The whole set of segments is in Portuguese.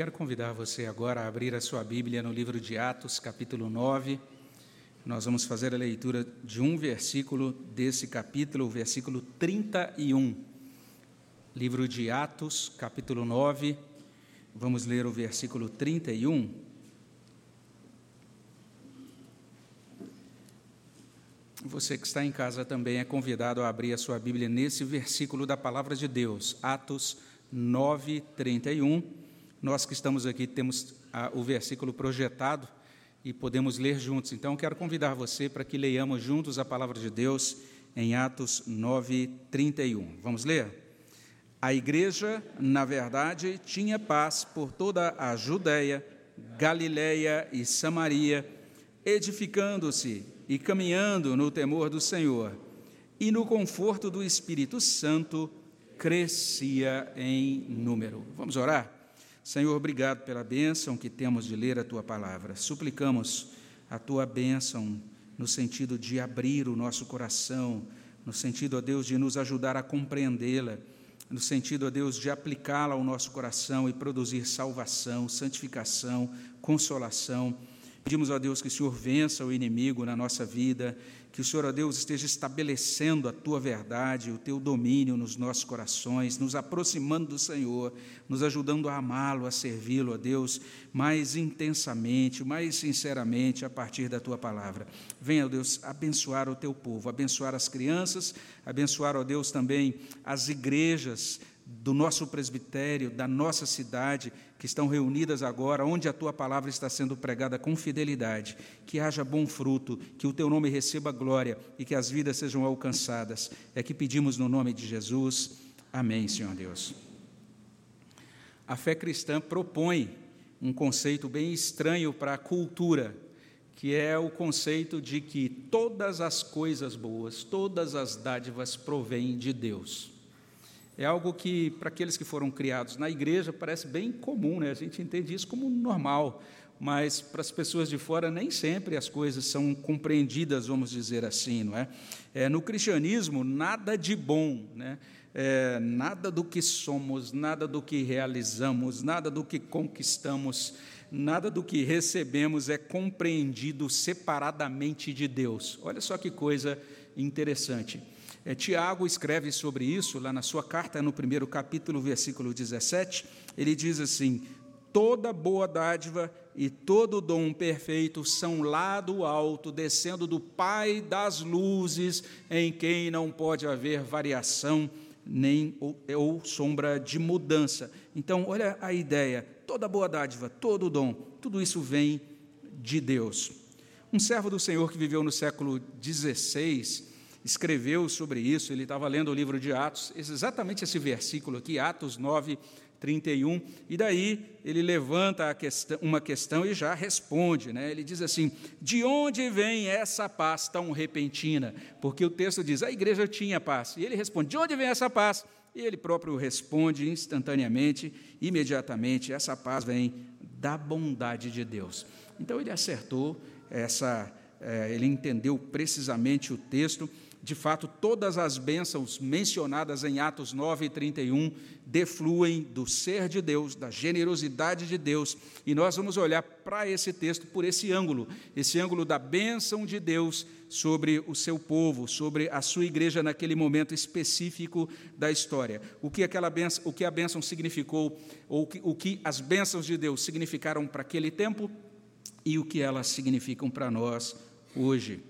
Quero convidar você agora a abrir a sua Bíblia no livro de Atos, capítulo 9. Nós vamos fazer a leitura de um versículo desse capítulo, o versículo 31. Livro de Atos, capítulo 9. Vamos ler o versículo 31. Você que está em casa também é convidado a abrir a sua Bíblia nesse versículo da palavra de Deus, Atos 9, 31 nós que estamos aqui temos a, o versículo projetado e podemos ler juntos. Então, quero convidar você para que leiamos juntos a palavra de Deus em Atos 9, 31. Vamos ler? A igreja, na verdade, tinha paz por toda a Judéia, Galiléia e Samaria, edificando-se e caminhando no temor do Senhor, e no conforto do Espírito Santo crescia em número. Vamos orar? Senhor, obrigado pela bênção que temos de ler a tua palavra. Suplicamos a tua bênção no sentido de abrir o nosso coração, no sentido, ó Deus, de nos ajudar a compreendê-la, no sentido, ó Deus, de aplicá-la ao nosso coração e produzir salvação, santificação, consolação. Pedimos, ó Deus, que o Senhor vença o inimigo na nossa vida, que o Senhor, ó Deus, esteja estabelecendo a tua verdade, o teu domínio nos nossos corações, nos aproximando do Senhor, nos ajudando a amá-lo, a servi-lo, ó Deus, mais intensamente, mais sinceramente a partir da tua palavra. Venha, ó Deus, abençoar o teu povo, abençoar as crianças, abençoar, ó Deus, também as igrejas do nosso presbitério, da nossa cidade, que estão reunidas agora, onde a tua palavra está sendo pregada com fidelidade, que haja bom fruto, que o teu nome receba glória e que as vidas sejam alcançadas. É que pedimos no nome de Jesus. Amém, Senhor Deus. A fé cristã propõe um conceito bem estranho para a cultura, que é o conceito de que todas as coisas boas, todas as dádivas provêm de Deus é algo que, para aqueles que foram criados na igreja, parece bem comum, né? a gente entende isso como normal, mas para as pessoas de fora nem sempre as coisas são compreendidas, vamos dizer assim. Não é? é no cristianismo, nada de bom, né? É, nada do que somos, nada do que realizamos, nada do que conquistamos, nada do que recebemos é compreendido separadamente de Deus. Olha só que coisa interessante. É, Tiago escreve sobre isso lá na sua carta, no primeiro capítulo, versículo 17. Ele diz assim: Toda boa dádiva e todo dom perfeito são lá do alto, descendo do Pai das luzes, em quem não pode haver variação nem ou, ou sombra de mudança. Então, olha a ideia: toda boa dádiva, todo dom, tudo isso vem de Deus. Um servo do Senhor que viveu no século XVI, escreveu sobre isso, ele estava lendo o livro de Atos, exatamente esse versículo aqui, Atos 9, 31, e daí ele levanta questão, uma questão e já responde, né? ele diz assim: de onde vem essa paz tão repentina? Porque o texto diz: a igreja tinha paz, e ele responde: de onde vem essa paz? E ele próprio responde instantaneamente, imediatamente: essa paz vem da bondade de Deus. Então ele acertou essa, é, ele entendeu precisamente o texto de fato, todas as bênçãos mencionadas em Atos 9 e 31 defluem do ser de Deus, da generosidade de Deus, e nós vamos olhar para esse texto por esse ângulo, esse ângulo da bênção de Deus sobre o seu povo, sobre a sua igreja naquele momento específico da história. O que aquela bênção, o que a bênção significou, ou o que as bênçãos de Deus significaram para aquele tempo e o que elas significam para nós hoje.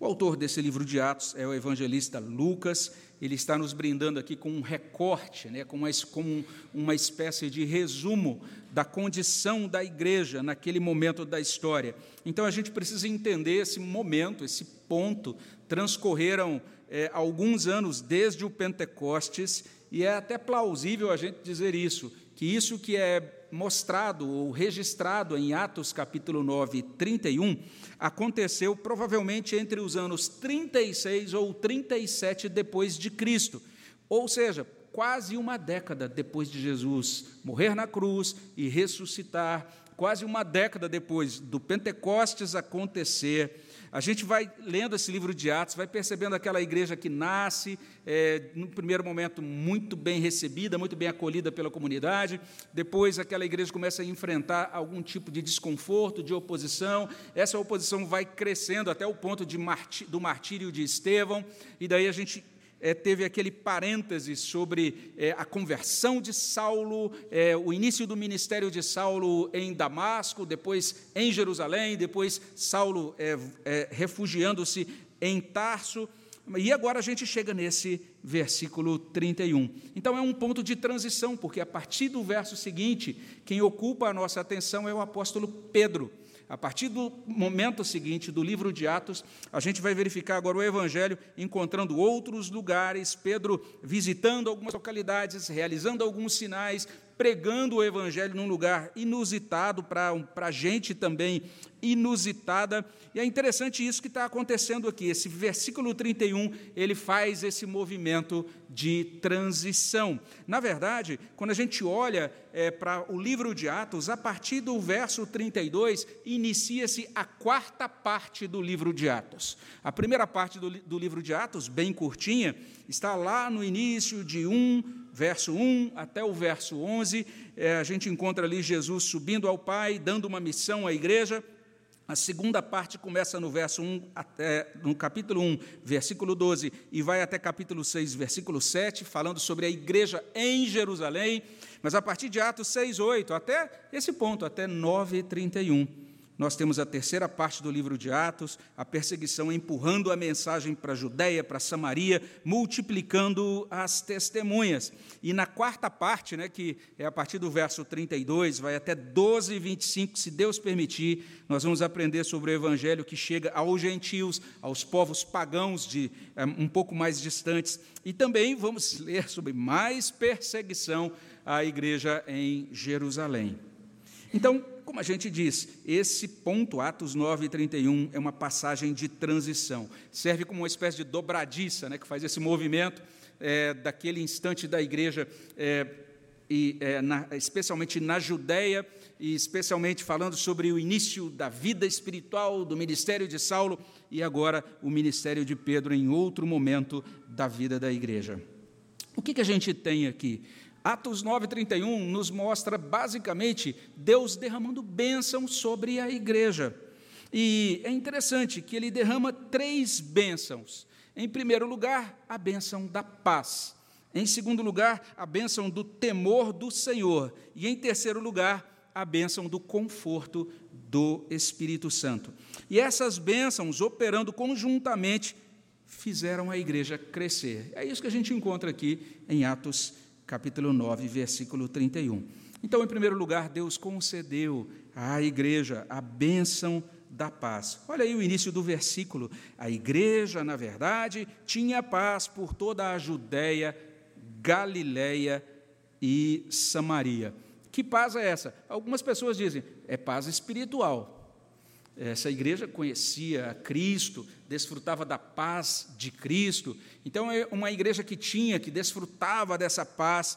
O autor desse livro de Atos é o evangelista Lucas. Ele está nos brindando aqui com um recorte, né, com, uma, com uma espécie de resumo da condição da igreja naquele momento da história. Então a gente precisa entender esse momento, esse ponto. Transcorreram é, alguns anos desde o Pentecostes, e é até plausível a gente dizer isso, que isso que é mostrado ou registrado em Atos capítulo 9, 31, aconteceu provavelmente entre os anos 36 ou 37 depois de Cristo. Ou seja, quase uma década depois de Jesus morrer na cruz e ressuscitar, quase uma década depois do Pentecostes acontecer, A gente vai lendo esse livro de Atos, vai percebendo aquela igreja que nasce, é, no primeiro momento, muito bem recebida, muito bem acolhida pela comunidade, depois aquela igreja começa a enfrentar algum tipo de desconforto, de oposição, essa oposição vai crescendo até o ponto de do martírio de Estevão, e daí a gente é, teve aquele parêntese sobre é, a conversão de Saulo, é, o início do ministério de Saulo em Damasco, depois em Jerusalém, depois Saulo é, é, refugiando-se em Tarso. E agora a gente chega nesse versículo 31. Então é um ponto de transição, porque a partir do verso seguinte, quem ocupa a nossa atenção é o apóstolo Pedro. A partir do momento seguinte do livro de Atos, a gente vai verificar agora o Evangelho encontrando outros lugares, Pedro visitando algumas localidades, realizando alguns sinais, pregando o Evangelho num lugar inusitado, para gente também inusitada. E é interessante isso que está acontecendo aqui. Esse versículo 31, ele faz esse movimento de transição. Na verdade, quando a gente olha é, para o livro de Atos, a partir do verso 32, inicia-se a quarta parte do livro de Atos. A primeira parte do, do livro de Atos, bem curtinha, está lá no início de 1, verso 1 até o verso 11. É, a gente encontra ali Jesus subindo ao Pai, dando uma missão à igreja. A segunda parte começa no verso 1 até no capítulo 1, versículo 12, e vai até capítulo 6, versículo 7, falando sobre a igreja em Jerusalém, mas a partir de Atos 6, 8, até esse ponto, até 9, 31 nós temos a terceira parte do livro de Atos, a perseguição empurrando a mensagem para a Judéia, para Samaria, multiplicando as testemunhas. E na quarta parte, né, que é a partir do verso 32, vai até 12 e 25, se Deus permitir, nós vamos aprender sobre o evangelho que chega aos gentios, aos povos pagãos de é, um pouco mais distantes. E também vamos ler sobre mais perseguição à igreja em Jerusalém. Então, como a gente diz, esse ponto, Atos 9 e 31, é uma passagem de transição. Serve como uma espécie de dobradiça, né, que faz esse movimento é, daquele instante da igreja, é, e, é, na, especialmente na Judéia, e especialmente falando sobre o início da vida espiritual do ministério de Saulo, e agora o ministério de Pedro em outro momento da vida da igreja. O que, que a gente tem aqui? Atos 9,31 nos mostra basicamente Deus derramando bênção sobre a igreja. E é interessante que ele derrama três bênçãos. Em primeiro lugar, a bênção da paz. Em segundo lugar, a bênção do temor do Senhor. E em terceiro lugar, a bênção do conforto do Espírito Santo. E essas bênçãos, operando conjuntamente, fizeram a igreja crescer. É isso que a gente encontra aqui em Atos capítulo 9, versículo 31. Então, em primeiro lugar, Deus concedeu à igreja a bênção da paz. Olha aí o início do versículo. A igreja, na verdade, tinha paz por toda a Judéia, Galiléia e Samaria. Que paz é essa? Algumas pessoas dizem, é paz espiritual. Essa igreja conhecia Cristo, desfrutava da paz de Cristo. Então, é uma igreja que tinha, que desfrutava dessa paz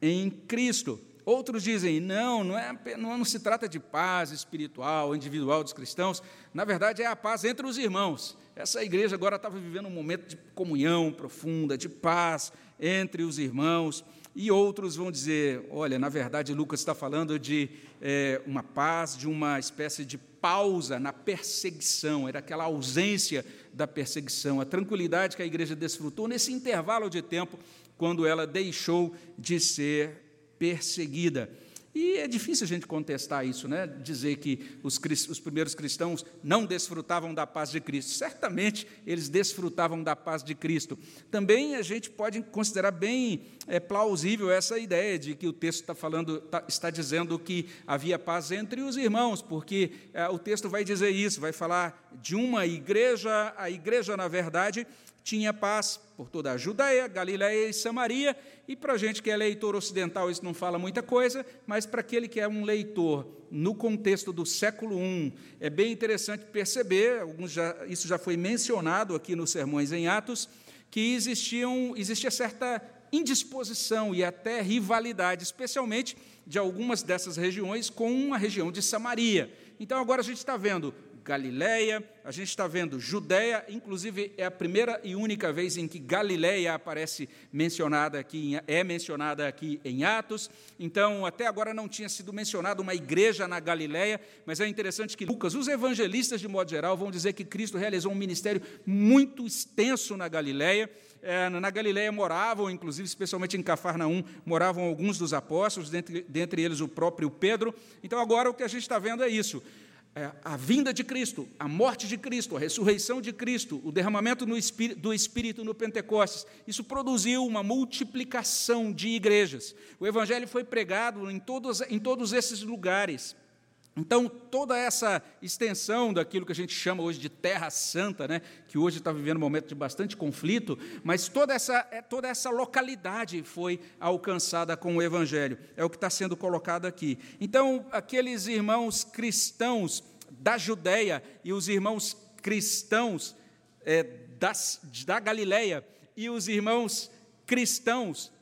em Cristo. Outros dizem, não, não, é, não, não se trata de paz espiritual, individual dos cristãos, na verdade é a paz entre os irmãos. Essa igreja agora estava vivendo um momento de comunhão profunda, de paz entre os irmãos. E outros vão dizer: olha, na verdade, Lucas está falando de é, uma paz, de uma espécie de pausa na perseguição, era aquela ausência da perseguição, a tranquilidade que a igreja desfrutou nesse intervalo de tempo quando ela deixou de ser perseguida. E é difícil a gente contestar isso, né? dizer que os, os, primeiros cristãos não desfrutavam da paz de Cristo. Certamente eles desfrutavam da paz de Cristo. Também a gente pode considerar bem é, plausível essa ideia de que o texto está falando, tá, está dizendo que havia paz entre os irmãos, porque é, o texto vai dizer isso, vai falar de uma igreja, a igreja, na verdade, tinha paz por toda a Judéia, Galiléia e Samaria, e para a gente que é leitor ocidental isso não fala muita coisa, mas para aquele que é um leitor no contexto do século I, é bem interessante perceber, já, isso já foi mencionado aqui nos sermões em Atos, que existiam, existia certa indisposição e até rivalidade, especialmente de algumas dessas regiões com a região de Samaria. Então agora a gente está vendo Galileia, a gente está vendo Judéia, inclusive é a primeira e única vez em que Galileia aparece mencionada aqui, é mencionada aqui em Atos. Então, até agora não tinha sido mencionada uma igreja na Galileia, mas é interessante que Lucas, os evangelistas de modo geral, vão dizer que Cristo realizou um ministério muito extenso na Galileia. É, na Galileia moravam, inclusive, especialmente em Cafarnaum, moravam alguns dos apóstolos, dentre, dentre eles o próprio Pedro. Então, agora o que a gente está vendo é isso a vinda de Cristo, a morte de Cristo, a ressurreição de Cristo, o derramamento do Espírito no Pentecostes, isso produziu uma multiplicação de igrejas. O Evangelho foi pregado em todos, em todos esses lugares. Então, toda essa extensão daquilo que a gente chama hoje de Terra Santa, né, que hoje está vivendo um momento de bastante conflito, mas toda essa, é, toda essa localidade foi alcançada com o Evangelho, é o que está sendo colocado aqui. Então, aqueles irmãos cristãos da Judéia e os irmãos cristãos é, das, da Galileia e os irmãos cristãos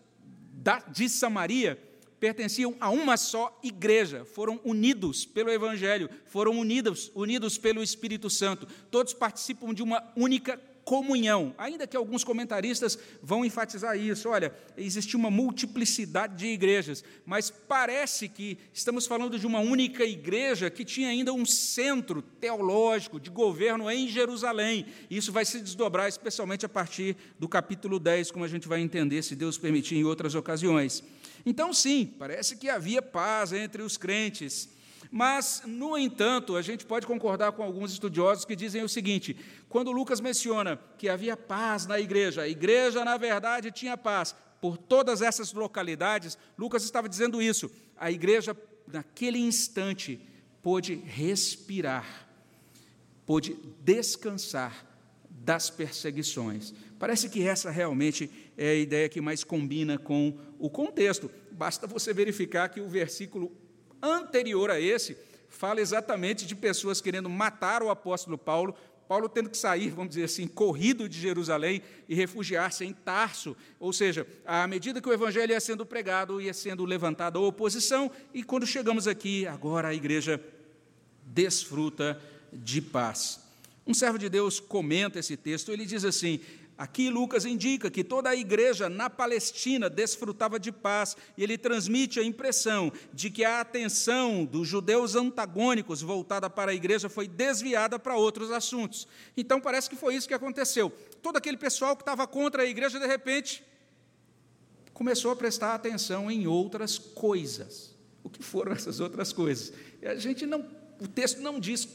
da, de Samaria, pertenciam a uma só igreja, foram unidos pelo Evangelho, foram unidos, unidos pelo Espírito Santo. Todos participam de uma única comunhão. Ainda que alguns comentaristas vão enfatizar isso. Olha, existe uma multiplicidade de igrejas, mas parece que estamos falando de uma única igreja que tinha ainda um centro teológico de governo em Jerusalém. Isso vai se desdobrar especialmente a partir do capítulo 10, como a gente vai entender, se Deus permitir, em outras ocasiões. Então, sim, parece que havia paz entre os crentes. Mas, no entanto, a gente pode concordar com alguns estudiosos que dizem o seguinte: quando Lucas menciona que havia paz na igreja, a igreja, na verdade, tinha paz por todas essas localidades, Lucas estava dizendo isso. A igreja, naquele instante, pôde respirar, pôde descansar das perseguições. Parece que essa realmente é a ideia que mais combina com o contexto. Basta você verificar que o versículo anterior a esse fala exatamente de pessoas querendo matar o apóstolo Paulo, Paulo tendo que sair, vamos dizer assim, corrido de Jerusalém e refugiar-se em Tarso. Ou seja, à medida que o evangelho ia sendo pregado, ia sendo levantada a oposição, e quando chegamos aqui, agora a igreja desfruta de paz. Um servo de Deus comenta esse texto, ele diz assim: Aqui Lucas indica que toda a igreja na Palestina desfrutava de paz, e ele transmite a impressão de que a atenção dos judeus antagônicos voltada para a igreja foi desviada para outros assuntos. Então parece que foi isso que aconteceu. Todo aquele pessoal que estava contra a igreja, de repente, começou a prestar atenção em outras coisas. O que foram essas outras coisas? A gente não, o texto não diz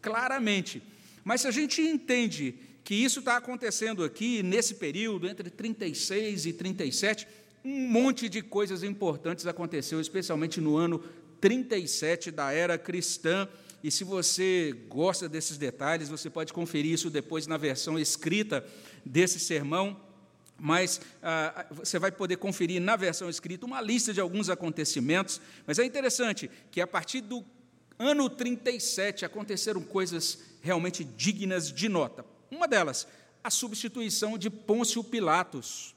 claramente, mas se a gente entende que isso está acontecendo aqui, nesse período, entre 36 e 37, um monte de coisas importantes aconteceu, especialmente no ano 37 da era cristã. E se você gosta desses detalhes, você pode conferir isso depois na versão escrita desse sermão. Mas ah, você vai poder conferir na versão escrita uma lista de alguns acontecimentos. Mas é interessante que a partir do ano 37 aconteceram coisas realmente dignas de nota. Uma delas, a substituição de Pôncio Pilatos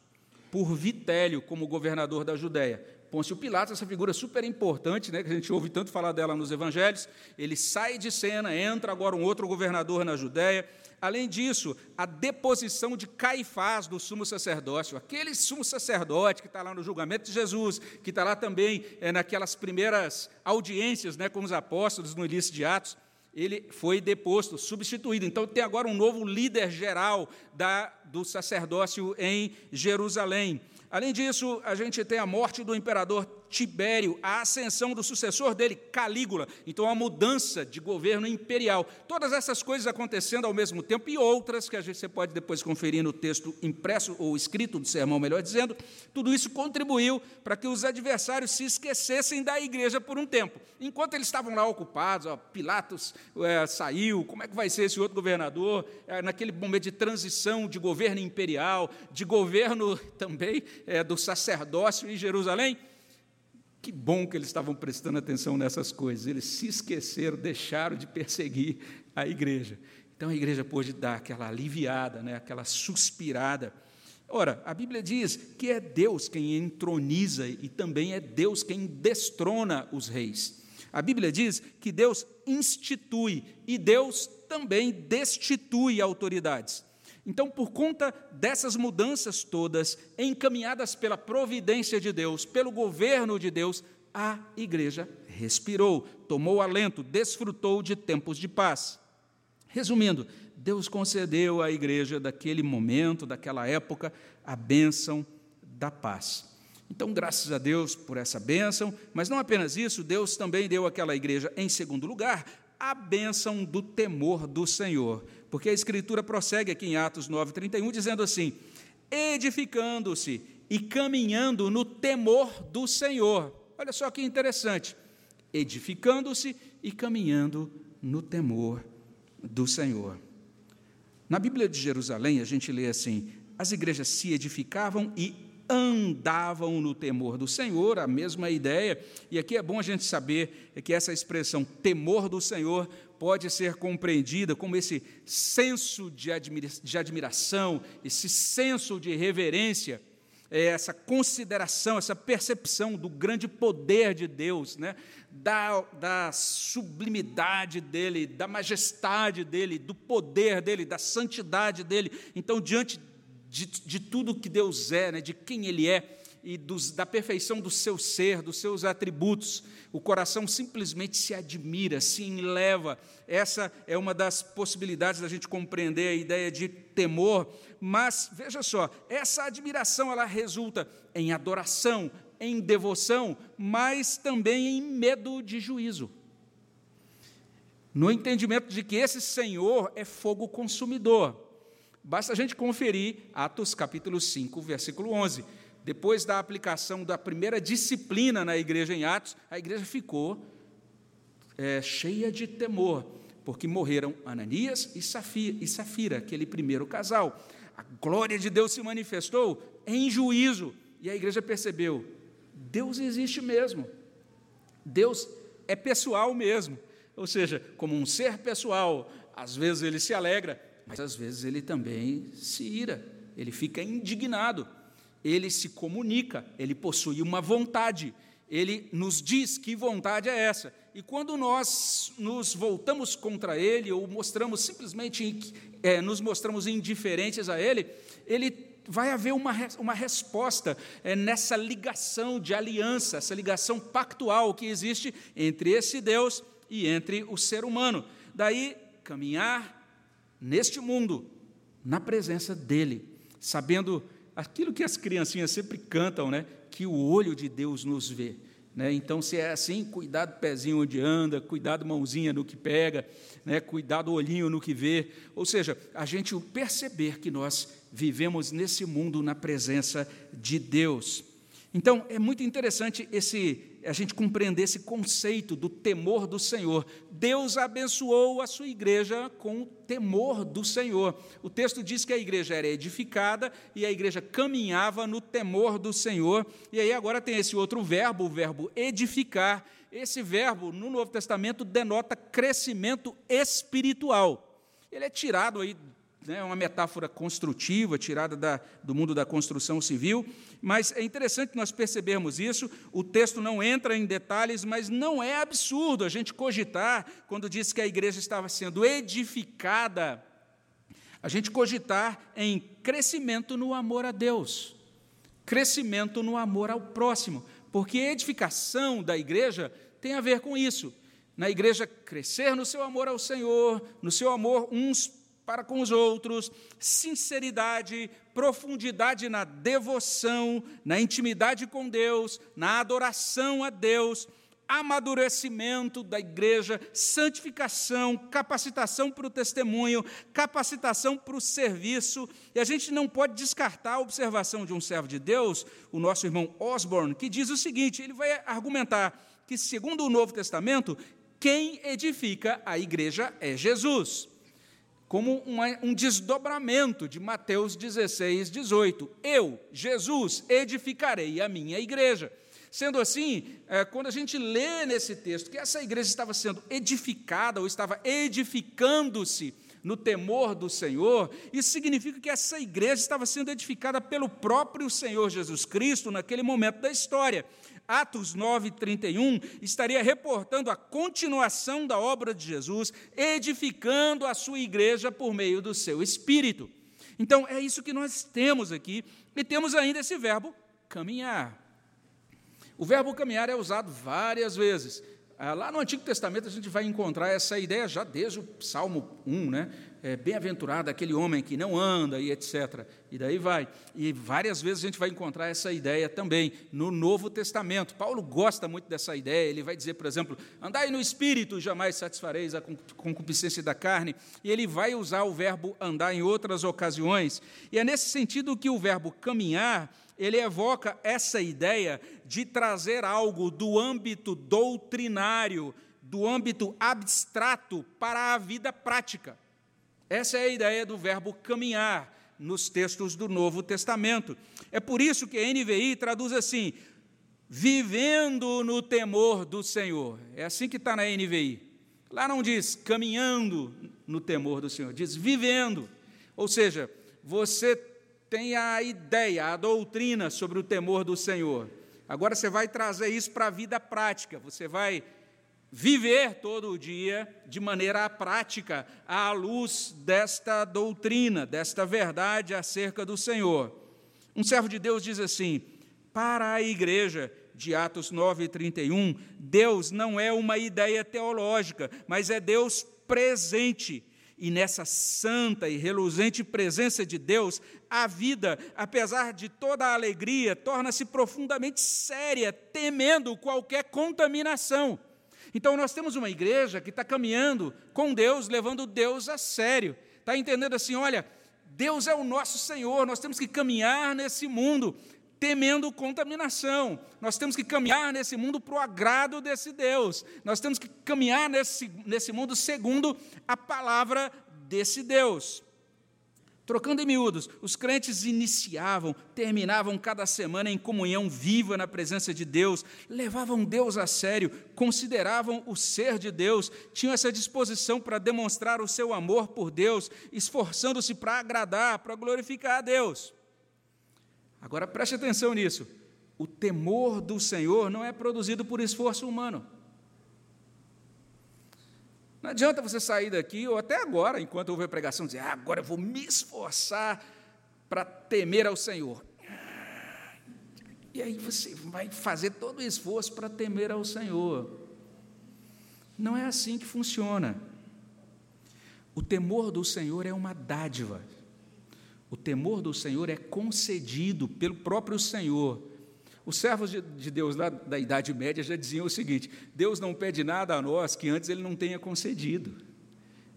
por Vitélio como governador da Judéia. Pôncio Pilatos, essa figura super importante, né, que a gente ouve tanto falar dela nos evangelhos, ele sai de cena, entra agora um outro governador na Judéia. Além disso, a deposição de Caifás do sumo sacerdócio, aquele sumo sacerdote que está lá no julgamento de Jesus, que está lá também é, naquelas primeiras audiências né, com os apóstolos no início de Atos, ele foi deposto, substituído. Então tem agora um novo líder geral da, do sacerdócio em Jerusalém. Além disso, a gente tem a morte do imperador Tibério, a ascensão do sucessor dele, Calígula. Então, a mudança de governo imperial. Todas essas coisas acontecendo ao mesmo tempo e outras que a gente, pode depois conferir no texto impresso ou escrito do sermão, melhor dizendo. Tudo isso contribuiu para que os adversários se esquecessem da igreja por um tempo. Enquanto eles estavam lá ocupados, ó, Pilatos é, saiu, como é que vai ser esse outro governador? É, naquele momento de transição de governo imperial, de governo também é, do sacerdócio em Jerusalém. Que bom que eles estavam prestando atenção nessas coisas. Eles se esqueceram, deixaram de perseguir a igreja. Então a igreja pôde dar aquela aliviada, né, aquela suspirada. Ora, a Bíblia diz que é Deus quem entroniza e também é Deus quem destrona os reis. A Bíblia diz que Deus institui e Deus também destitui autoridades. Então, por conta dessas mudanças todas, encaminhadas pela providência de Deus, pelo governo de Deus, a igreja respirou, tomou alento, desfrutou de tempos de paz. Resumindo, Deus concedeu à igreja daquele momento, daquela época, a bênção da paz. Então, graças a Deus por essa bênção, mas não apenas isso, Deus também deu àquela igreja, em segundo lugar, a bênção do temor do Senhor. Porque a Escritura prossegue aqui em Atos 9,31, dizendo assim: edificando-se e caminhando no temor do Senhor. Olha só que interessante. Edificando-se e caminhando no temor do Senhor. Na Bíblia de Jerusalém, a gente lê assim: as igrejas se edificavam e andavam no temor do Senhor, a mesma ideia. E aqui é bom a gente saber que essa expressão temor do Senhor pode ser compreendida como esse senso de, admira de admiração, esse senso de reverência, é essa consideração, essa percepção do grande poder de Deus, né? da, da sublimidade dele, da majestade dele, do poder dele, da santidade dele. Então, diante de, de tudo que Deus é, né, de quem Ele é e dos, da perfeição do seu ser, dos seus atributos. O coração simplesmente se admira, se enleva. Essa é uma das possibilidades da gente compreender a ideia de temor. Mas veja só, essa admiração ela resulta em adoração, em devoção, mas também em medo de juízo. No entendimento de que esse Senhor é fogo consumidor. Basta a gente conferir Atos capítulo 5, versículo 11. Depois da aplicação da primeira disciplina na igreja em Atos, a igreja ficou é, cheia de temor, porque morreram Ananias e Safira, e Safira, aquele primeiro casal. A glória de Deus se manifestou em juízo, e a igreja percebeu: Deus existe mesmo. Deus é pessoal mesmo. Ou seja, como um ser pessoal, às vezes ele se alegra, mas às vezes ele também se ira, ele fica indignado, ele se comunica, ele possui uma vontade, ele nos diz que vontade é essa. E quando nós nos voltamos contra ele, ou mostramos simplesmente, é, nos mostramos indiferentes a ele, ele vai haver uma, uma resposta é, nessa ligação de aliança, essa ligação pactual que existe entre esse Deus e entre o ser humano. Daí, caminhar neste mundo, na presença dEle, sabendo aquilo que as criancinhas sempre cantam, né? Que o olho de Deus nos vê. Né? Então, se é assim, cuidado pezinho onde anda, cuidado mãozinha no que pega, né? cuidado olhinho no que vê. Ou seja, a gente perceber que nós vivemos nesse mundo na presença de Deus. Então, é muito interessante esse a gente compreender esse conceito do temor do Senhor. Deus abençoou a sua igreja com o temor do Senhor. O texto diz que a igreja era edificada e a igreja caminhava no temor do Senhor. E aí agora tem esse outro verbo, o verbo edificar. Esse verbo no Novo Testamento denota crescimento espiritual. Ele é tirado aí né, uma metáfora construtiva, tirada da, do mundo da construção civil, mas é interessante nós percebermos isso. O texto não entra em detalhes, mas não é absurdo a gente cogitar, quando diz que a igreja estava sendo edificada, a gente cogitar em crescimento no amor a Deus, crescimento no amor ao próximo, porque edificação da igreja tem a ver com isso. Na igreja, crescer no seu amor ao Senhor, no seu amor uns para com os outros, sinceridade, profundidade na devoção, na intimidade com Deus, na adoração a Deus, amadurecimento da igreja, santificação, capacitação para o testemunho, capacitação para o serviço. E a gente não pode descartar a observação de um servo de Deus, o nosso irmão Osborne, que diz o seguinte: ele vai argumentar que, segundo o Novo Testamento, quem edifica a igreja é Jesus como um desdobramento de Mateus 16, 18. Eu, Jesus, edificarei a minha igreja. Sendo assim, é, quando a gente lê nesse texto que essa igreja estava sendo edificada ou estava edificando-se no temor do Senhor, isso significa que essa igreja estava sendo edificada pelo próprio Senhor Jesus Cristo naquele momento da história. Atos 9:31 estaria reportando a continuação da obra de Jesus, edificando a sua igreja por meio do seu espírito. Então, é isso que nós temos aqui, e temos ainda esse verbo caminhar. O verbo caminhar é usado várias vezes. Ah, lá no Antigo Testamento a gente vai encontrar essa ideia já desde o Salmo 1, né? É, Bem-aventurado aquele homem que não anda e etc. E daí vai. E várias vezes a gente vai encontrar essa ideia também no Novo Testamento. Paulo gosta muito dessa ideia. Ele vai dizer, por exemplo, andai no espírito, jamais satisfareis a concupiscência da carne. E ele vai usar o verbo andar em outras ocasiões. E é nesse sentido que o verbo caminhar ele evoca essa ideia de trazer algo do âmbito doutrinário, do âmbito abstrato para a vida prática. Essa é a ideia do verbo caminhar nos textos do Novo Testamento. É por isso que a NVI traduz assim: vivendo no temor do Senhor. É assim que está na NVI. Lá não diz caminhando no temor do Senhor, diz vivendo. Ou seja, você tem a ideia, a doutrina sobre o temor do Senhor. Agora você vai trazer isso para a vida prática, você vai viver todo o dia de maneira prática, à luz desta doutrina, desta verdade acerca do Senhor. Um servo de Deus diz assim: para a igreja, de Atos 9, 31, Deus não é uma ideia teológica, mas é Deus presente e nessa santa e reluzente presença de Deus, a vida, apesar de toda a alegria, torna-se profundamente séria, temendo qualquer contaminação. Então, nós temos uma igreja que está caminhando com Deus, levando Deus a sério. Está entendendo assim: olha, Deus é o nosso Senhor, nós temos que caminhar nesse mundo temendo contaminação. Nós temos que caminhar nesse mundo para o agrado desse Deus. Nós temos que caminhar nesse, nesse mundo segundo a palavra desse Deus. Trocando em miúdos, os crentes iniciavam, terminavam cada semana em comunhão viva na presença de Deus, levavam Deus a sério, consideravam o ser de Deus, tinham essa disposição para demonstrar o seu amor por Deus, esforçando-se para agradar, para glorificar a Deus. Agora preste atenção nisso. O temor do Senhor não é produzido por esforço humano. Não adianta você sair daqui, ou até agora, enquanto houve a pregação, dizer, ah, agora eu vou me esforçar para temer ao Senhor. E aí você vai fazer todo o esforço para temer ao Senhor. Não é assim que funciona. O temor do Senhor é uma dádiva. O temor do Senhor é concedido pelo próprio Senhor. Os servos de Deus lá da Idade Média já diziam o seguinte: Deus não pede nada a nós que antes Ele não tenha concedido.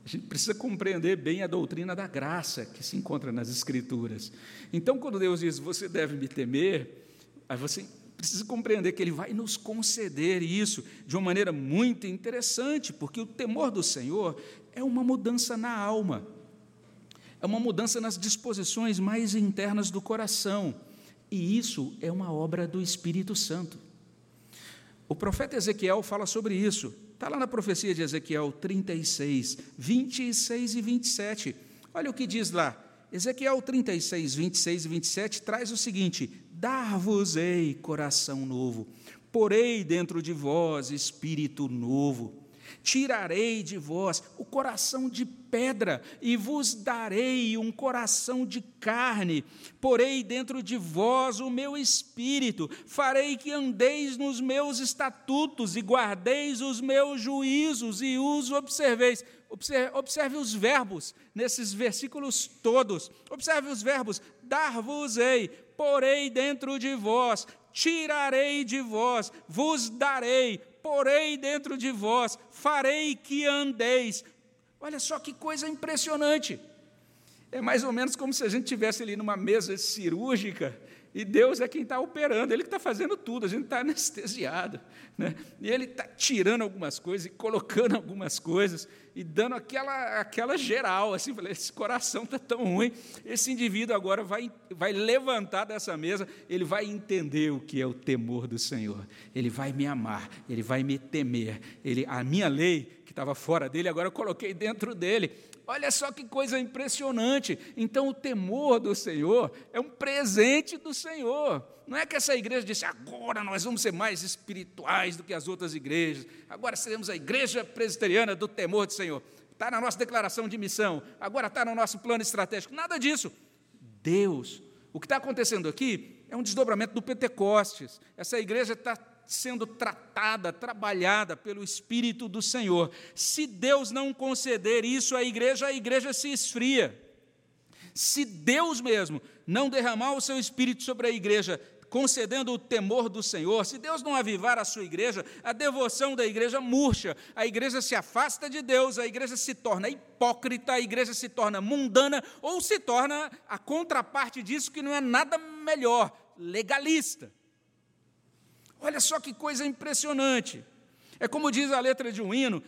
A gente precisa compreender bem a doutrina da graça que se encontra nas Escrituras. Então, quando Deus diz, você deve me temer, aí você precisa compreender que Ele vai nos conceder isso de uma maneira muito interessante, porque o temor do Senhor é uma mudança na alma é uma mudança nas disposições mais internas do coração, e isso é uma obra do Espírito Santo. O profeta Ezequiel fala sobre isso, está lá na profecia de Ezequiel 36, 26 e 27. Olha o que diz lá. Ezequiel 36, 26 e 27 traz o seguinte: Dar-vos-ei coração novo, porei dentro de vós espírito novo Tirarei de vós o coração de pedra e vos darei um coração de carne. Porei dentro de vós o meu espírito. Farei que andeis nos meus estatutos e guardeis os meus juízos e os observeis. Observe, observe os verbos nesses versículos todos. Observe os verbos: dar-vos-ei, porei dentro de vós, tirarei de vós, vos darei, porei dentro de vós, farei que andeis. Olha só que coisa impressionante. É mais ou menos como se a gente tivesse ali numa mesa cirúrgica e Deus é quem está operando, Ele que está fazendo tudo, a gente está anestesiado. Né? E Ele está tirando algumas coisas e colocando algumas coisas e dando aquela, aquela geral, assim, esse coração está tão ruim, esse indivíduo agora vai, vai levantar dessa mesa, ele vai entender o que é o temor do Senhor, ele vai me amar, ele vai me temer, ele, a minha lei, que estava fora dele, agora eu coloquei dentro dele, Olha só que coisa impressionante. Então, o temor do Senhor é um presente do Senhor. Não é que essa igreja disse, agora nós vamos ser mais espirituais do que as outras igrejas, agora seremos a igreja presbiteriana do temor do Senhor. Está na nossa declaração de missão, agora está no nosso plano estratégico. Nada disso. Deus. O que está acontecendo aqui é um desdobramento do Pentecostes. Essa igreja está sendo tratada, trabalhada pelo Espírito do Senhor. Se Deus não conceder isso à igreja, a igreja se esfria. Se Deus mesmo não derramar o seu Espírito sobre a igreja, concedendo o temor do Senhor, se Deus não avivar a sua igreja, a devoção da igreja murcha, a igreja se afasta de Deus, a igreja se torna hipócrita, a igreja se torna mundana, ou se torna a contraparte disso que não é nada melhor, legalista. Olha só que coisa impressionante. É como diz a letra de um hino,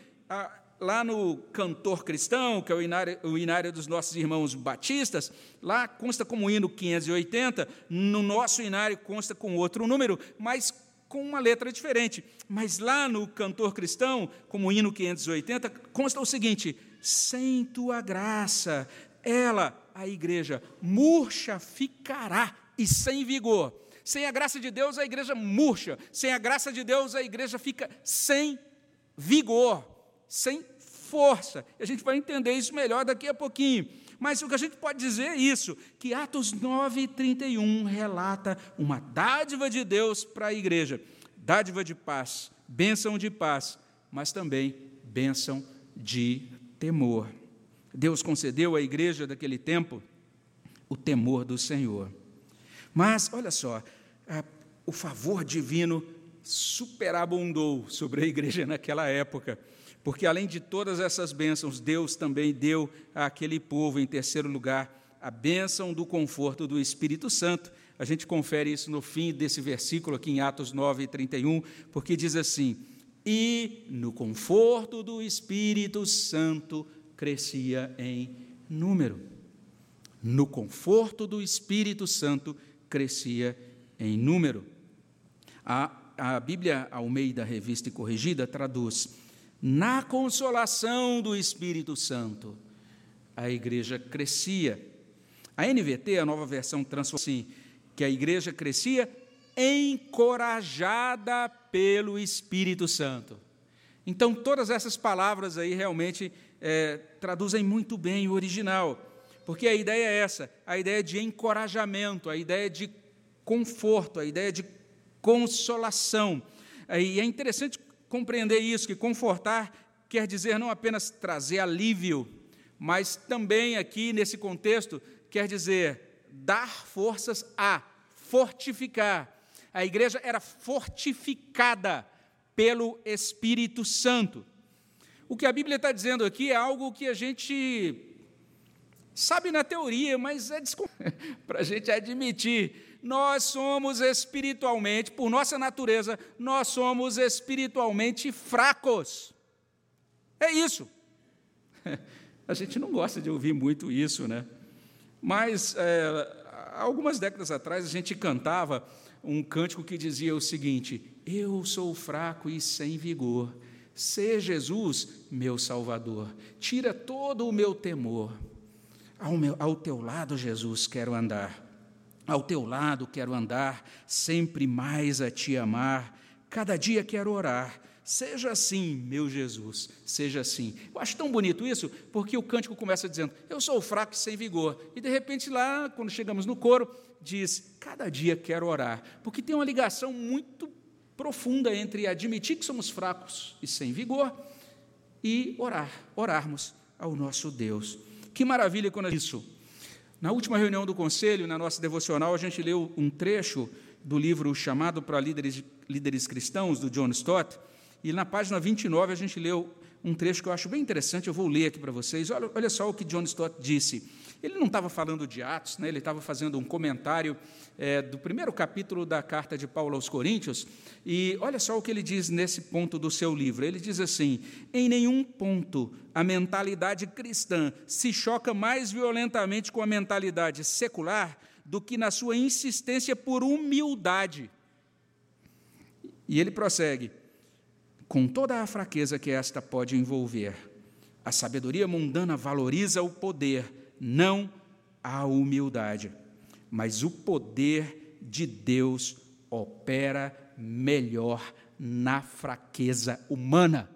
lá no Cantor Cristão, que é o inário, o inário dos nossos irmãos batistas, lá consta como hino 580, no nosso inário consta com outro número, mas com uma letra diferente. Mas lá no Cantor Cristão, como hino 580, consta o seguinte: sem tua graça, ela, a igreja, murcha ficará e sem vigor sem a graça de Deus, a igreja murcha. Sem a graça de Deus, a igreja fica sem vigor, sem força. E a gente vai entender isso melhor daqui a pouquinho. Mas o que a gente pode dizer é isso: que Atos 9, 31 relata uma dádiva de Deus para a igreja, dádiva de paz, bênção de paz, mas também bênção de temor. Deus concedeu à igreja daquele tempo o temor do Senhor. Mas, olha só, o favor divino superabundou sobre a igreja naquela época, porque além de todas essas bênçãos, Deus também deu àquele povo, em terceiro lugar, a bênção do conforto do Espírito Santo. A gente confere isso no fim desse versículo aqui em Atos 9, 31, porque diz assim: E no conforto do Espírito Santo crescia em número. No conforto do Espírito Santo crescia em número. A, a Bíblia Almeida Revista e Corrigida traduz: na consolação do Espírito Santo, a igreja crescia. A NVT, a nova versão, transforma assim: que a igreja crescia encorajada pelo Espírito Santo. Então, todas essas palavras aí realmente é, traduzem muito bem o original, porque a ideia é essa: a ideia de encorajamento, a ideia de conforto, a ideia de consolação. E é interessante compreender isso, que confortar quer dizer não apenas trazer alívio, mas também aqui nesse contexto quer dizer dar forças a fortificar. A igreja era fortificada pelo Espírito Santo. O que a Bíblia está dizendo aqui é algo que a gente sabe na teoria, mas é para a gente admitir nós somos espiritualmente, por nossa natureza, nós somos espiritualmente fracos. É isso. A gente não gosta de ouvir muito isso, né? Mas é, algumas décadas atrás a gente cantava um cântico que dizia o seguinte: Eu sou fraco e sem vigor. Sê Jesus meu Salvador. Tira todo o meu temor. Ao, meu, ao teu lado, Jesus, quero andar. Ao teu lado quero andar, sempre mais a te amar, cada dia quero orar. Seja assim, meu Jesus, seja assim. Eu acho tão bonito isso, porque o cântico começa dizendo: Eu sou fraco e sem vigor. E de repente, lá, quando chegamos no coro, diz: Cada dia quero orar. Porque tem uma ligação muito profunda entre admitir que somos fracos e sem vigor e orar, orarmos ao nosso Deus. Que maravilha quando isso na última reunião do conselho, na nossa devocional, a gente leu um trecho do livro Chamado para Líderes, Líderes Cristãos, do John Stott, e na página 29 a gente leu um trecho que eu acho bem interessante, eu vou ler aqui para vocês. Olha, olha só o que John Stott disse. Ele não estava falando de Atos, né? ele estava fazendo um comentário é, do primeiro capítulo da carta de Paulo aos Coríntios, e olha só o que ele diz nesse ponto do seu livro. Ele diz assim: em nenhum ponto a mentalidade cristã se choca mais violentamente com a mentalidade secular do que na sua insistência por humildade. E ele prossegue: com toda a fraqueza que esta pode envolver, A sabedoria mundana valoriza o poder, não a humildade. Mas o poder de Deus opera melhor na fraqueza humana.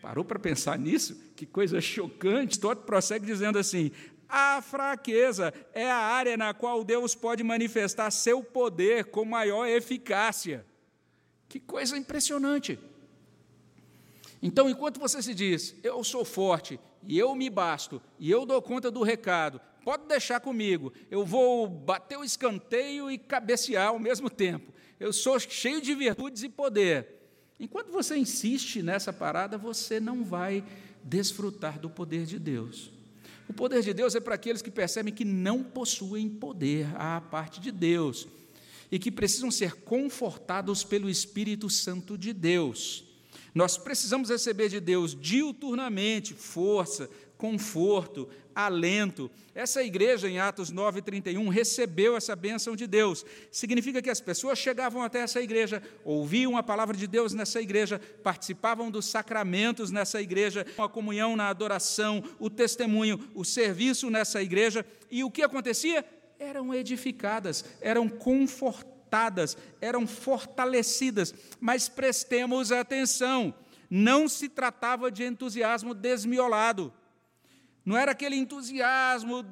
Parou para pensar nisso? Que coisa chocante. Todo prossegue dizendo assim: a fraqueza é a área na qual Deus pode manifestar seu poder com maior eficácia. Que coisa impressionante. Então, enquanto você se diz, eu sou forte, e eu me basto, e eu dou conta do recado, pode deixar comigo, eu vou bater o escanteio e cabecear ao mesmo tempo. Eu sou cheio de virtudes e poder. Enquanto você insiste nessa parada, você não vai desfrutar do poder de Deus. O poder de Deus é para aqueles que percebem que não possuem poder à parte de Deus e que precisam ser confortados pelo Espírito Santo de Deus. Nós precisamos receber de Deus diuturnamente força, conforto, alento. Essa igreja, em Atos 9,31, recebeu essa bênção de Deus. Significa que as pessoas chegavam até essa igreja, ouviam a palavra de Deus nessa igreja, participavam dos sacramentos nessa igreja, a comunhão na adoração, o testemunho, o serviço nessa igreja. E o que acontecia? Eram edificadas, eram confortadas eram fortalecidas, mas prestemos atenção, não se tratava de entusiasmo desmiolado. Não era aquele entusiasmo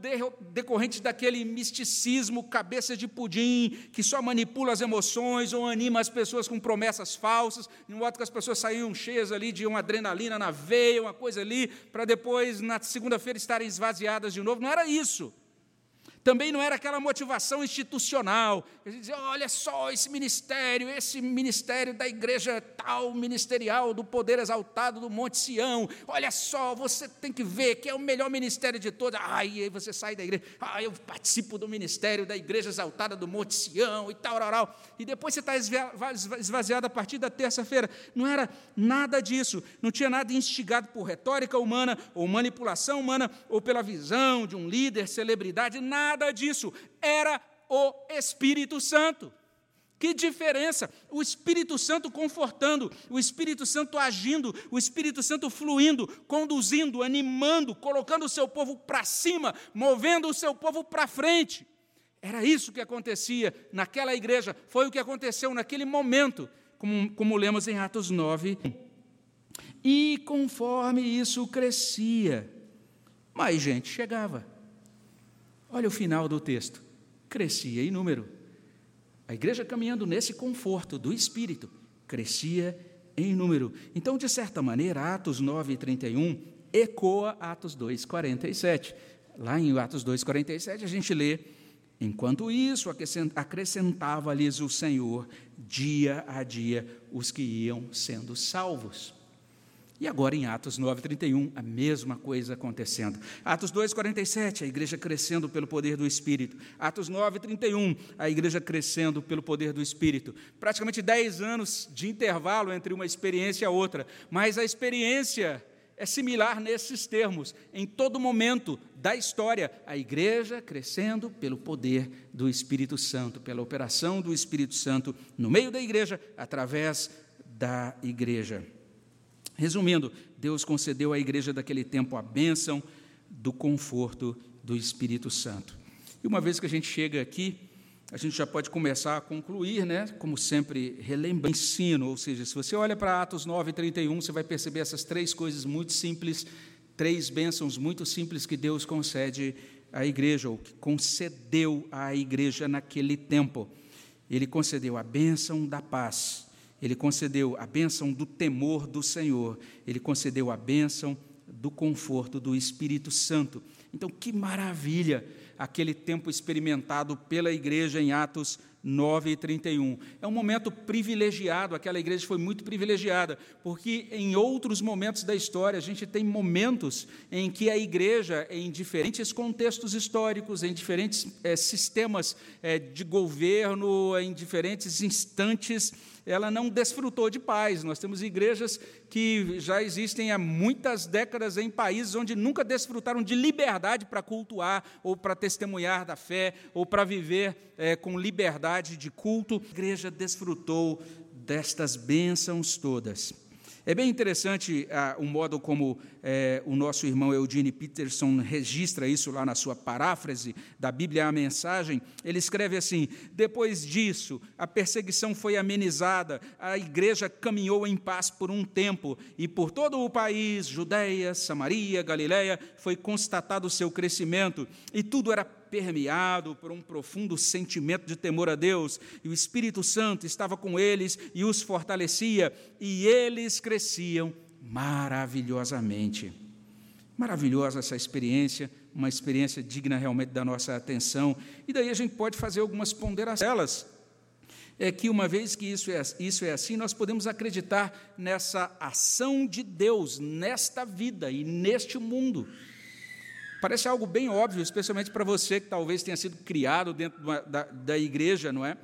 decorrente daquele misticismo, cabeça de pudim, que só manipula as emoções ou anima as pessoas com promessas falsas, de modo que as pessoas saíam cheias ali de uma adrenalina na veia, uma coisa ali, para depois, na segunda-feira, estarem esvaziadas de novo. Não era isso. Também não era aquela motivação institucional. A gente dizia, olha só esse ministério, esse ministério da igreja tal, ministerial, do poder exaltado do Monte Sião. Olha só, você tem que ver que é o melhor ministério de todos. Aí você sai da igreja, ah, eu participo do ministério da igreja exaltada do Monte Sião e tal, tal. E depois você está esvaziado a partir da terça-feira. Não era nada disso. Não tinha nada instigado por retórica humana, ou manipulação humana, ou pela visão de um líder, celebridade, nada nada disso, era o Espírito Santo. Que diferença! O Espírito Santo confortando, o Espírito Santo agindo, o Espírito Santo fluindo, conduzindo, animando, colocando o seu povo para cima, movendo o seu povo para frente. Era isso que acontecia naquela igreja, foi o que aconteceu naquele momento, como, como lemos em Atos 9. E conforme isso crescia, mais gente chegava. Olha o final do texto. Crescia em número. A igreja caminhando nesse conforto do Espírito, crescia em número. Então, de certa maneira, Atos 9, 31 ecoa Atos 2, 47. Lá em Atos 2, 47, a gente lê: Enquanto isso, acrescentava-lhes o Senhor, dia a dia, os que iam sendo salvos. E agora em Atos 9:31, a mesma coisa acontecendo. Atos 2:47, a igreja crescendo pelo poder do Espírito. Atos 9:31, a igreja crescendo pelo poder do Espírito. Praticamente 10 anos de intervalo entre uma experiência e a outra, mas a experiência é similar nesses termos. Em todo momento da história, a igreja crescendo pelo poder do Espírito Santo, pela operação do Espírito Santo no meio da igreja, através da igreja. Resumindo, Deus concedeu à igreja daquele tempo a bênção do conforto do Espírito Santo. E uma vez que a gente chega aqui, a gente já pode começar a concluir, né? Como sempre, relembra ensino, ou seja, se você olha para Atos 9, 31, você vai perceber essas três coisas muito simples, três bênçãos muito simples que Deus concede à igreja, ou que concedeu à igreja naquele tempo. Ele concedeu a bênção da paz, ele concedeu a bênção do temor do Senhor, ele concedeu a bênção do conforto do Espírito Santo. Então, que maravilha aquele tempo experimentado pela igreja em Atos 9 e 31. É um momento privilegiado, aquela igreja foi muito privilegiada, porque em outros momentos da história, a gente tem momentos em que a igreja, em diferentes contextos históricos, em diferentes é, sistemas é, de governo, em diferentes instantes, ela não desfrutou de paz. Nós temos igrejas que já existem há muitas décadas em países onde nunca desfrutaram de liberdade para cultuar, ou para testemunhar da fé, ou para viver é, com liberdade de culto. A igreja desfrutou destas bênçãos todas. É bem interessante ah, o modo como eh, o nosso irmão Eugene Peterson registra isso lá na sua paráfrase da Bíblia A Mensagem. Ele escreve assim: Depois disso, a perseguição foi amenizada, a igreja caminhou em paz por um tempo, e por todo o país, Judéia, Samaria, Galiléia, foi constatado o seu crescimento, e tudo era permeado por um profundo sentimento de temor a Deus, e o Espírito Santo estava com eles e os fortalecia, e eles cresciam maravilhosamente. Maravilhosa essa experiência, uma experiência digna realmente da nossa atenção, e daí a gente pode fazer algumas ponderações. É que uma vez que isso é, isso é assim, nós podemos acreditar nessa ação de Deus nesta vida e neste mundo. Parece algo bem óbvio, especialmente para você que talvez tenha sido criado dentro da, da igreja, não é?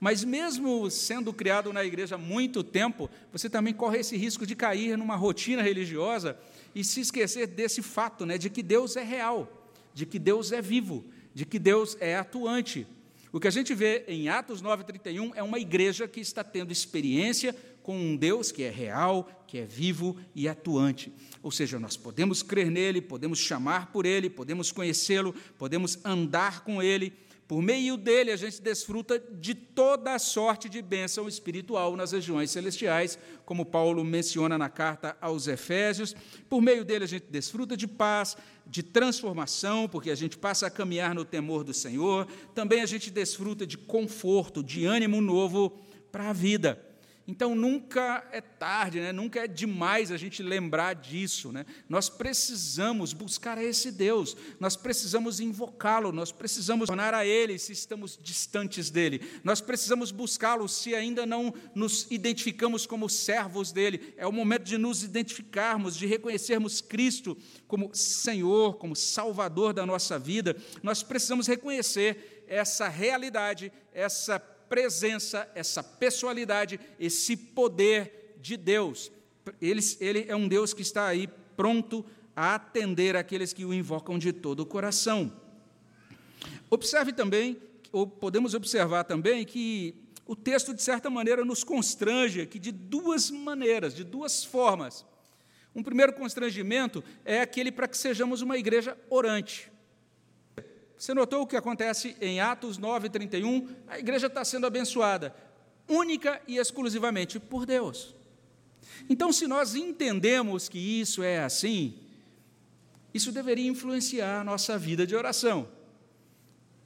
Mas mesmo sendo criado na igreja há muito tempo, você também corre esse risco de cair numa rotina religiosa e se esquecer desse fato, né, de que Deus é real, de que Deus é vivo, de que Deus é atuante. O que a gente vê em Atos 9:31 é uma igreja que está tendo experiência com um Deus que é real, que é vivo e atuante. Ou seja, nós podemos crer nele, podemos chamar por ele, podemos conhecê-lo, podemos andar com ele. Por meio dele, a gente desfruta de toda a sorte de bênção espiritual nas regiões celestiais, como Paulo menciona na carta aos Efésios. Por meio dele, a gente desfruta de paz, de transformação, porque a gente passa a caminhar no temor do Senhor. Também a gente desfruta de conforto, de ânimo novo para a vida. Então nunca é tarde, né? nunca é demais a gente lembrar disso. Né? Nós precisamos buscar a esse Deus, nós precisamos invocá-lo, nós precisamos tornar a Ele se estamos distantes dele, nós precisamos buscá-lo se ainda não nos identificamos como servos dele. É o momento de nos identificarmos, de reconhecermos Cristo como Senhor, como Salvador da nossa vida. Nós precisamos reconhecer essa realidade, essa presença, essa pessoalidade, esse poder de Deus. Ele, ele é um Deus que está aí pronto a atender aqueles que o invocam de todo o coração. Observe também, ou podemos observar também, que o texto, de certa maneira, nos constrange aqui de duas maneiras, de duas formas. Um primeiro constrangimento é aquele para que sejamos uma igreja orante. Você notou o que acontece em Atos 9, 31? A igreja está sendo abençoada, única e exclusivamente por Deus. Então, se nós entendemos que isso é assim, isso deveria influenciar a nossa vida de oração.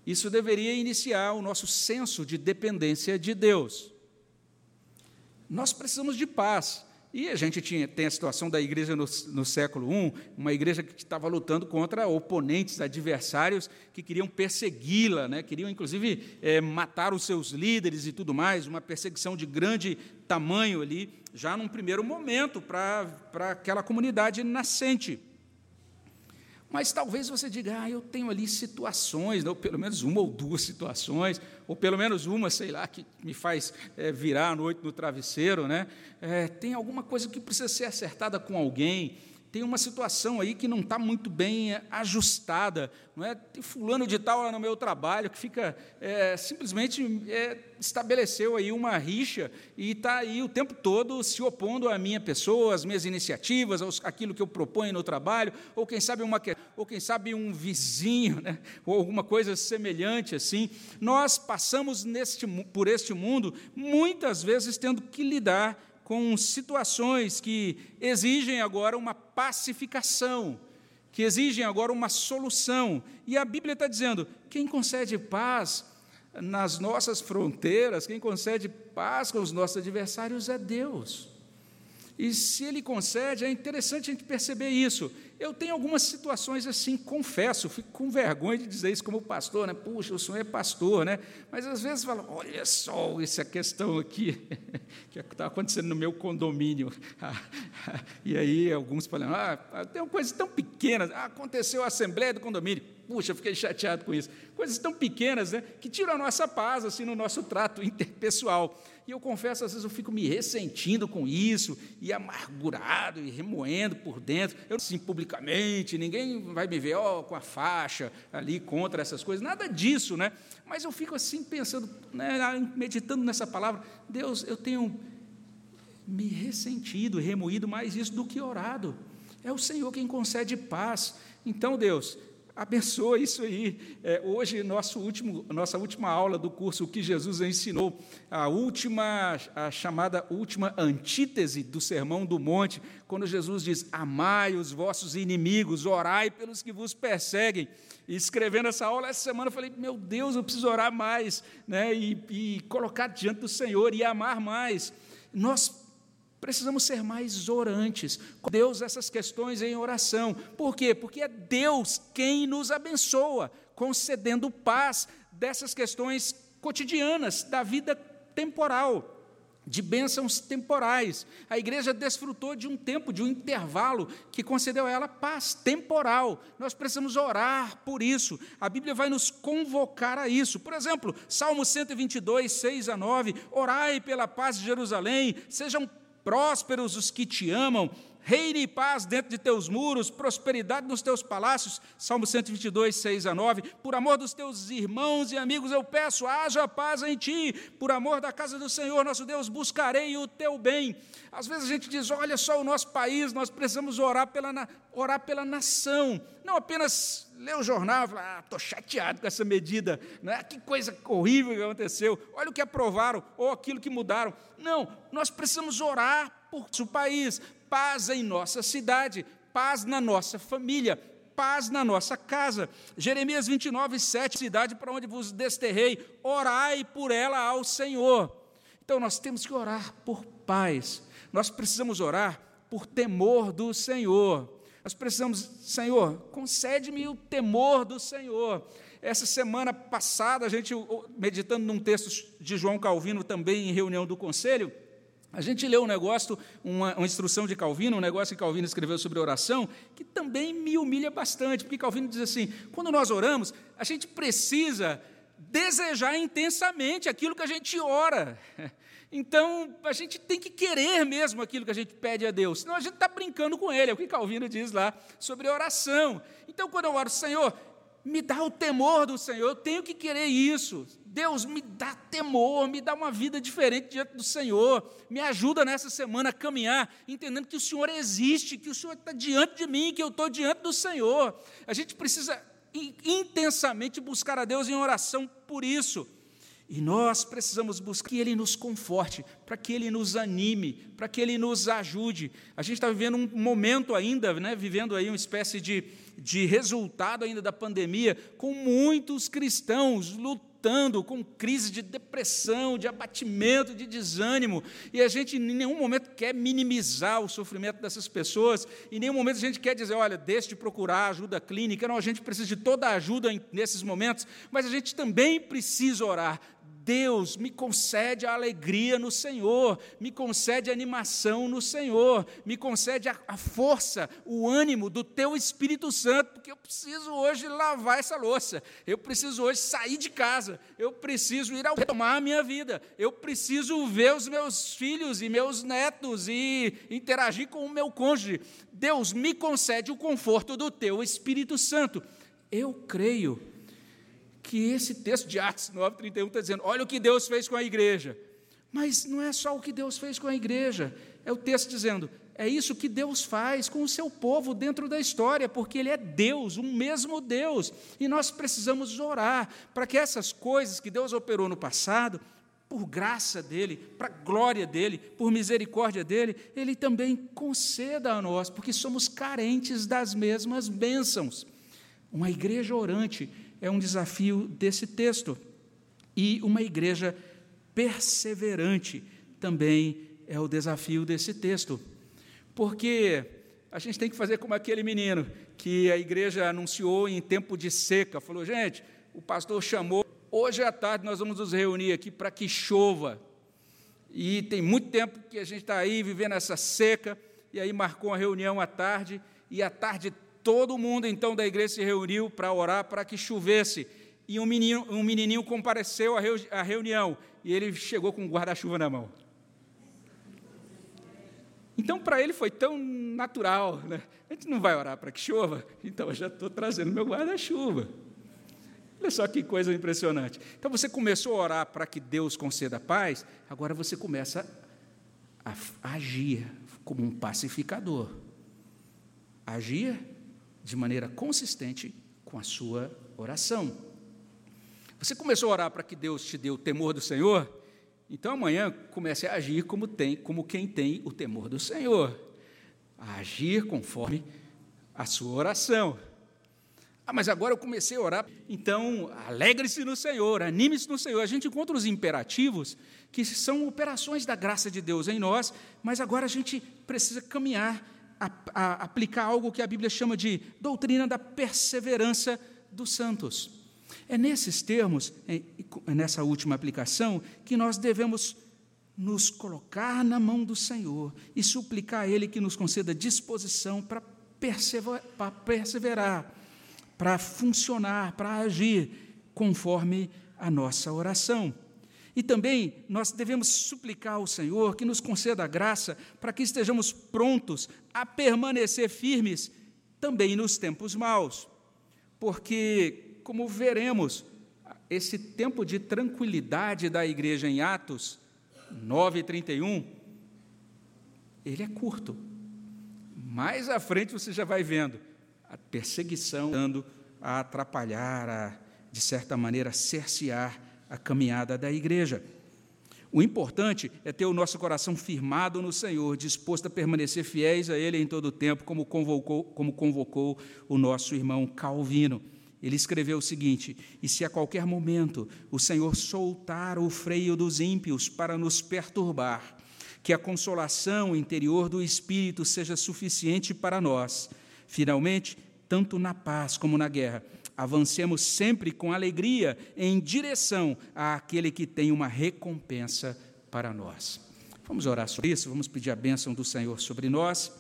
Isso deveria iniciar o nosso senso de dependência de Deus. Nós precisamos de paz. E a gente tinha, tem a situação da igreja no, no século I, uma igreja que estava lutando contra oponentes, adversários que queriam persegui-la, né? queriam inclusive é, matar os seus líderes e tudo mais, uma perseguição de grande tamanho ali, já num primeiro momento, para aquela comunidade nascente. Mas talvez você diga, ah, eu tenho ali situações, ou pelo menos uma ou duas situações, ou pelo menos uma, sei lá, que me faz é, virar a noite no travesseiro, né? É, tem alguma coisa que precisa ser acertada com alguém, tem uma situação aí que não está muito bem é, ajustada, não é? Tem fulano de tal lá no meu trabalho que fica é, simplesmente é, estabeleceu aí uma rixa e está aí o tempo todo se opondo à minha pessoa, às minhas iniciativas, aos, aquilo que eu proponho no trabalho, ou quem sabe uma ou quem sabe um vizinho, né? ou alguma coisa semelhante assim. Nós passamos neste, por este mundo muitas vezes tendo que lidar com situações que exigem agora uma pacificação, que exigem agora uma solução. E a Bíblia está dizendo: quem concede paz nas nossas fronteiras, quem concede paz com os nossos adversários é Deus. E se ele concede, é interessante a gente perceber isso. Eu tenho algumas situações assim, confesso, fico com vergonha de dizer isso como pastor, né? Puxa, o senhor é pastor, né? Mas às vezes falo, olha só essa questão aqui que está acontecendo no meu condomínio. e aí alguns falam, ah, tem uma coisa tão pequena, ah, aconteceu a assembleia do condomínio. Puxa, fiquei chateado com isso. Coisas tão pequenas, né? Que tiram a nossa paz assim no nosso trato interpessoal. E eu confesso, às vezes eu fico me ressentindo com isso, e amargurado, e remoendo por dentro. Eu, assim, publicamente, ninguém vai me ver ó, com a faixa ali contra essas coisas, nada disso, né? Mas eu fico assim pensando, né, meditando nessa palavra, Deus, eu tenho me ressentido, remoído mais isso do que orado. É o Senhor quem concede paz. Então, Deus, abençoa isso aí. É, hoje, nosso último, nossa última aula do curso O que Jesus ensinou, a última, a chamada última antítese do Sermão do Monte, quando Jesus diz: Amai os vossos inimigos, orai pelos que vos perseguem. E escrevendo essa aula essa semana, eu falei: Meu Deus, eu preciso orar mais, né? e, e colocar diante do Senhor e amar mais. Nós Precisamos ser mais orantes. Com Deus essas questões em oração. Por quê? Porque é Deus quem nos abençoa, concedendo paz dessas questões cotidianas da vida temporal, de bênçãos temporais. A igreja desfrutou de um tempo, de um intervalo que concedeu a ela paz temporal. Nós precisamos orar por isso. A Bíblia vai nos convocar a isso. Por exemplo, Salmo 122, 6 a 9: Orai pela paz de Jerusalém, sejam prósperos os que te amam, reine paz dentro de teus muros, prosperidade nos teus palácios. Salmo 122, 6 a 9. Por amor dos teus irmãos e amigos, eu peço, haja paz em ti. Por amor da casa do Senhor, nosso Deus, buscarei o teu bem. Às vezes a gente diz, olha só o nosso país, nós precisamos orar pela, orar pela nação. Não apenas ler o jornal e falar, ah, estou chateado com essa medida, né? que coisa horrível que aconteceu, olha o que aprovaram, ou aquilo que mudaram. Não, nós precisamos orar por o país, paz em nossa cidade, paz na nossa família, paz na nossa casa. Jeremias 29, 7, cidade para onde vos desterrei, orai por ela ao Senhor. Então nós temos que orar por paz, nós precisamos orar por temor do Senhor. Nós precisamos, Senhor, concede-me o temor do Senhor. Essa semana passada, a gente, meditando num texto de João Calvino, também em reunião do conselho, a gente leu um negócio, uma, uma, instrução de Calvino, um negócio que Calvino escreveu sobre oração, que também me humilha bastante, porque Calvino diz assim: quando nós oramos, a gente precisa desejar intensamente aquilo que a gente ora. Então, a gente tem que querer mesmo aquilo que a gente pede a Deus, senão a gente está brincando com Ele, é o que Calvino diz lá sobre oração. Então, quando eu oro, Senhor, me dá o temor do Senhor, eu tenho que querer isso. Deus, me dá temor, me dá uma vida diferente diante do Senhor, me ajuda nessa semana a caminhar, entendendo que o Senhor existe, que o Senhor está diante de mim, que eu estou diante do Senhor. A gente precisa intensamente buscar a Deus em oração por isso. E nós precisamos buscar que Ele nos conforte, para que Ele nos anime, para que Ele nos ajude. A gente está vivendo um momento ainda, né, vivendo aí uma espécie de, de resultado ainda da pandemia, com muitos cristãos lutando com crise de depressão, de abatimento, de desânimo, e a gente em nenhum momento quer minimizar o sofrimento dessas pessoas, em nenhum momento a gente quer dizer, olha, deixe de procurar ajuda clínica, não, a gente precisa de toda a ajuda nesses momentos, mas a gente também precisa orar, Deus me concede a alegria no Senhor, me concede a animação no Senhor, me concede a, a, força, o ânimo do Teu Espírito Santo, porque eu preciso hoje lavar essa louça, eu preciso hoje sair de casa, eu preciso ir ao retomar a minha vida, eu preciso ver os meus filhos e meus netos e interagir com o meu cônjuge. Deus me concede o conforto do Teu Espírito Santo. Eu creio que esse texto de Atos 9,31 está dizendo: olha o que Deus fez com a igreja. Mas não é só o que Deus fez com a igreja, é o texto dizendo: é isso que Deus faz com o seu povo dentro da história, porque Ele é Deus, um mesmo Deus, e nós precisamos orar para que essas coisas que Deus operou no passado, por graça dEle, para glória dEle, por misericórdia dEle, Ele também conceda a nós, porque somos carentes das mesmas bênçãos. Uma igreja orante é um desafio desse texto. E uma igreja perseverante também é o desafio desse texto. Porque a gente tem que fazer como aquele menino que a igreja anunciou em tempo de seca. Falou, gente, o pastor chamou, hoje à tarde nós vamos nos reunir aqui para que chova. E tem muito tempo que a gente está aí vivendo essa seca, e aí marcou uma reunião à tarde, e à tarde Todo mundo então da igreja se reuniu para orar para que chovesse. E um, menino, um menininho compareceu à reunião e ele chegou com um guarda-chuva na mão. Então, para ele foi tão natural. Né? A gente não vai orar para que chova, então eu já estou trazendo meu guarda-chuva. Olha só que coisa impressionante. Então, você começou a orar para que Deus conceda paz, agora você começa a agir como um pacificador, agir de maneira consistente com a sua oração. Você começou a orar para que Deus te dê o temor do Senhor? Então amanhã comece a agir como tem, como quem tem o temor do Senhor, a agir conforme a sua oração. Ah, mas agora eu comecei a orar. Então, alegre-se no Senhor, anime-se no Senhor. A gente encontra os imperativos, que são operações da graça de Deus em nós, mas agora a gente precisa caminhar, a, a aplicar algo que a Bíblia chama de doutrina da perseverança dos santos. É nesses termos, é, nessa última aplicação, que nós devemos nos colocar na mão do Senhor e suplicar a Ele que nos conceda disposição para perseverar para funcionar, para agir conforme a nossa oração. E também nós devemos suplicar ao Senhor que nos conceda a graça para que estejamos prontos a permanecer firmes também nos tempos maus. Porque, como veremos, esse tempo de tranquilidade da igreja em Atos 9:31, ele é curto. Mais à frente você já vai vendo a perseguição, dando a atrapalhar, a, de certa maneira, cercear a caminhada da igreja. O importante é ter o nosso coração firmado no Senhor, disposto a permanecer fiéis a Ele em todo o tempo, como convocou, como convocou o nosso irmão Calvino. Ele escreveu o seguinte: E se a qualquer momento o Senhor soltar o freio dos ímpios para nos perturbar, que a consolação interior do Espírito seja suficiente para nós Finalmente, tanto na paz como na guerra, avancemos sempre com alegria em direção àquele que tem uma recompensa para nós. Vamos orar sobre isso, vamos pedir a bênção do Senhor sobre nós.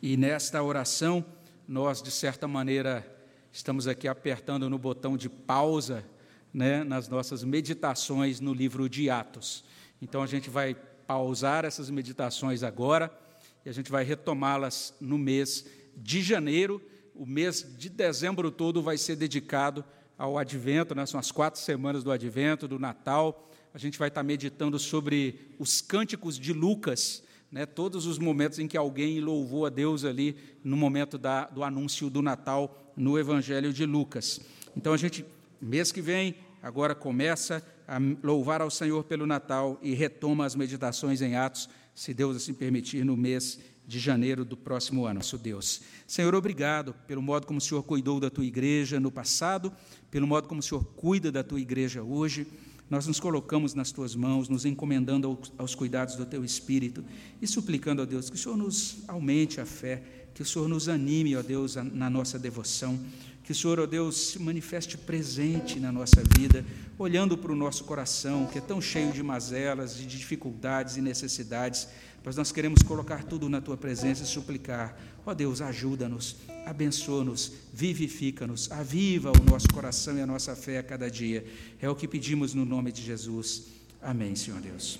E nesta oração, nós, de certa maneira, estamos aqui apertando no botão de pausa né, nas nossas meditações no livro de Atos. Então, a gente vai pausar essas meditações agora e a gente vai retomá-las no mês de janeiro, o mês de dezembro todo vai ser dedicado ao advento, né? são as quatro semanas do advento, do Natal. A gente vai estar meditando sobre os cânticos de Lucas, né? todos os momentos em que alguém louvou a Deus ali no momento da, do anúncio do Natal no Evangelho de Lucas. Então a gente, mês que vem, agora começa a louvar ao Senhor pelo Natal e retoma as meditações em Atos, se Deus assim permitir, no mês de janeiro do próximo ano, nosso Deus. Senhor, obrigado pelo modo como o Senhor cuidou da tua igreja no passado, pelo modo como o Senhor cuida da tua igreja hoje. Nós nos colocamos nas tuas mãos, nos encomendando aos cuidados do teu espírito e suplicando a Deus que o Senhor nos aumente a fé, que o Senhor nos anime, ó Deus, na nossa devoção, que o Senhor, ó Deus, se manifeste presente na nossa vida, olhando para o nosso coração, que é tão cheio de mazelas, de dificuldades e necessidades mas nós queremos colocar tudo na tua presença e suplicar. Ó oh Deus, ajuda-nos, abençoa-nos, vivifica-nos, aviva o nosso coração e a nossa fé a cada dia. É o que pedimos no nome de Jesus. Amém, Senhor Deus.